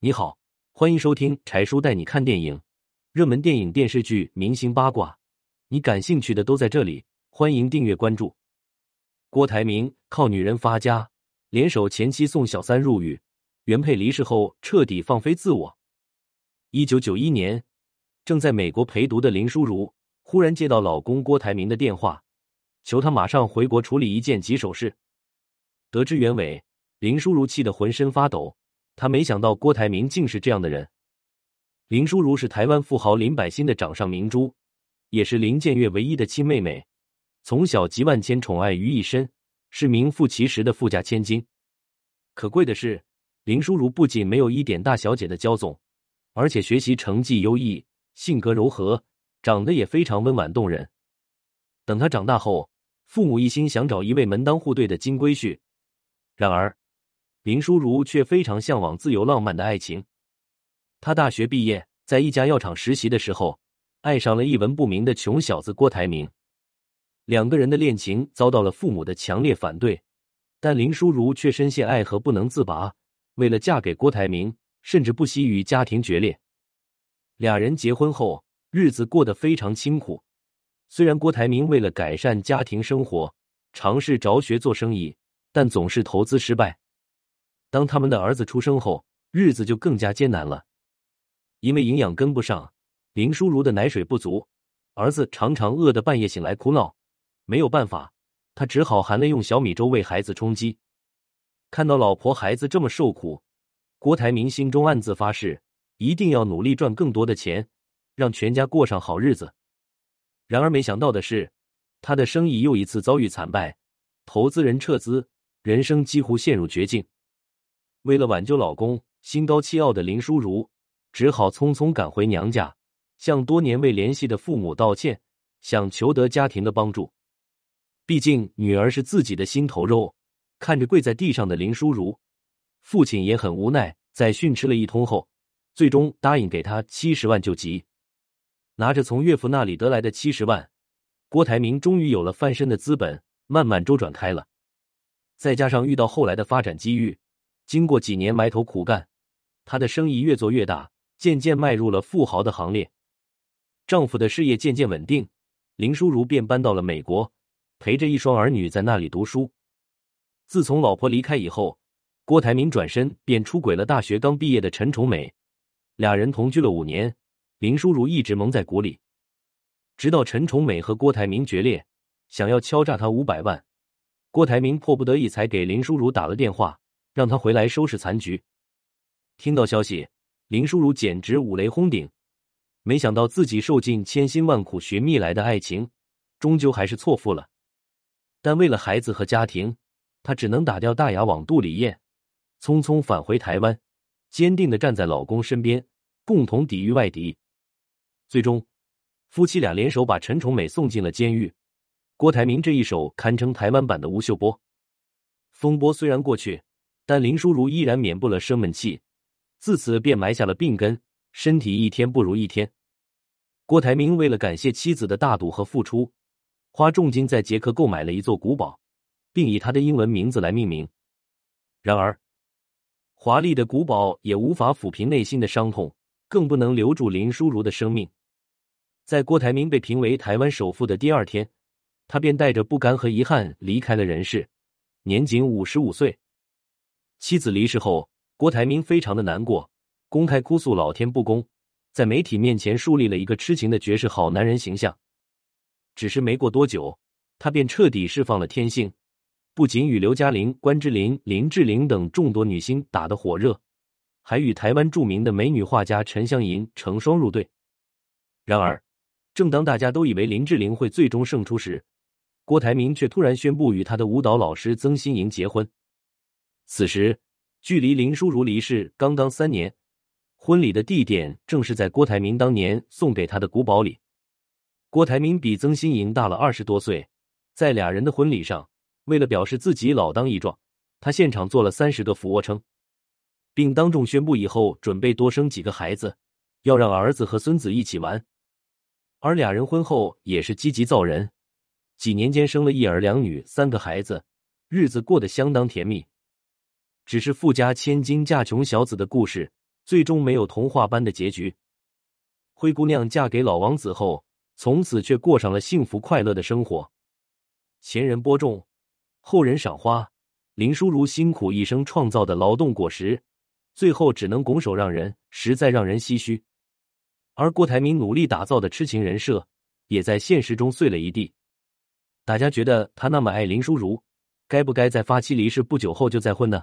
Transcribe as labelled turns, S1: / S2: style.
S1: 你好，欢迎收听柴叔带你看电影，热门电影、电视剧、明星八卦，你感兴趣的都在这里。欢迎订阅关注。郭台铭靠女人发家，联手前妻送小三入狱，原配离世后彻底放飞自我。一九九一年，正在美国陪读的林淑如忽然接到老公郭台铭的电话，求他马上回国处理一件棘手事。得知原委，林淑如气得浑身发抖。他没想到郭台铭竟是这样的人。林淑如是台湾富豪林百欣的掌上明珠，也是林建岳唯一的亲妹妹，从小集万千宠爱于一身，是名副其实的富家千金。可贵的是，林淑如不仅没有一点大小姐的骄纵，而且学习成绩优异，性格柔和，长得也非常温婉动人。等她长大后，父母一心想找一位门当户对的金龟婿，然而。林淑如却非常向往自由浪漫的爱情。她大学毕业，在一家药厂实习的时候，爱上了一文不名的穷小子郭台铭。两个人的恋情遭到了父母的强烈反对，但林淑如却深陷爱河不能自拔。为了嫁给郭台铭，甚至不惜与家庭决裂。俩人结婚后，日子过得非常清苦。虽然郭台铭为了改善家庭生活，尝试着学做生意，但总是投资失败。当他们的儿子出生后，日子就更加艰难了，因为营养跟不上，林淑如的奶水不足，儿子常常饿得半夜醒来哭闹，没有办法，他只好含泪用小米粥为孩子充饥。看到老婆孩子这么受苦，郭台铭心中暗自发誓，一定要努力赚更多的钱，让全家过上好日子。然而没想到的是，他的生意又一次遭遇惨败，投资人撤资，人生几乎陷入绝境。为了挽救老公，心高气傲的林淑如只好匆匆赶回娘家，向多年未联系的父母道歉，想求得家庭的帮助。毕竟女儿是自己的心头肉。看着跪在地上的林淑如，父亲也很无奈，在训斥了一通后，最终答应给他七十万救急。拿着从岳父那里得来的七十万，郭台铭终于有了翻身的资本，慢慢周转开了。再加上遇到后来的发展机遇。经过几年埋头苦干，她的生意越做越大，渐渐迈入了富豪的行列。丈夫的事业渐渐稳定，林淑如便搬到了美国，陪着一双儿女在那里读书。自从老婆离开以后，郭台铭转身便出轨了大学刚毕业的陈崇美，俩人同居了五年，林淑如一直蒙在鼓里，直到陈崇美和郭台铭决裂，想要敲诈他五百万，郭台铭迫不得已才给林淑如打了电话。让他回来收拾残局。听到消息，林淑如简直五雷轰顶。没想到自己受尽千辛万苦寻觅来的爱情，终究还是错付了。但为了孩子和家庭，她只能打掉大牙往肚里咽，匆匆返回台湾，坚定的站在老公身边，共同抵御外敌。最终，夫妻俩联手把陈崇美送进了监狱。郭台铭这一手堪称台湾版的吴秀波。风波虽然过去。但林淑如依然免不了生闷气，自此便埋下了病根，身体一天不如一天。郭台铭为了感谢妻子的大度和付出，花重金在捷克购买了一座古堡，并以他的英文名字来命名。然而，华丽的古堡也无法抚平内心的伤痛，更不能留住林淑如的生命。在郭台铭被评为台湾首富的第二天，他便带着不甘和遗憾离开了人世，年仅五十五岁。妻子离世后，郭台铭非常的难过，公开哭诉老天不公，在媒体面前树立了一个痴情的绝世好男人形象。只是没过多久，他便彻底释放了天性，不仅与刘嘉玲、关之琳、林志玲等众多女星打得火热，还与台湾著名的美女画家陈香吟成双入对。然而，正当大家都以为林志玲会最终胜出时，郭台铭却突然宣布与他的舞蹈老师曾心莹结婚。此时，距离林淑如离世刚刚三年，婚礼的地点正是在郭台铭当年送给他的古堡里。郭台铭比曾心莹大了二十多岁，在俩人的婚礼上，为了表示自己老当益壮，他现场做了三十个俯卧撑，并当众宣布以后准备多生几个孩子，要让儿子和孙子一起玩。而俩人婚后也是积极造人，几年间生了一儿两女三个孩子，日子过得相当甜蜜。只是富家千金嫁穷小子的故事，最终没有童话般的结局。灰姑娘嫁给老王子后，从此却过上了幸福快乐的生活。前人播种，后人赏花，林淑如辛苦一生创造的劳动果实，最后只能拱手让人，实在让人唏嘘。而郭台铭努力打造的痴情人设，也在现实中碎了一地。大家觉得他那么爱林淑如，该不该在发妻离世不久后就再婚呢？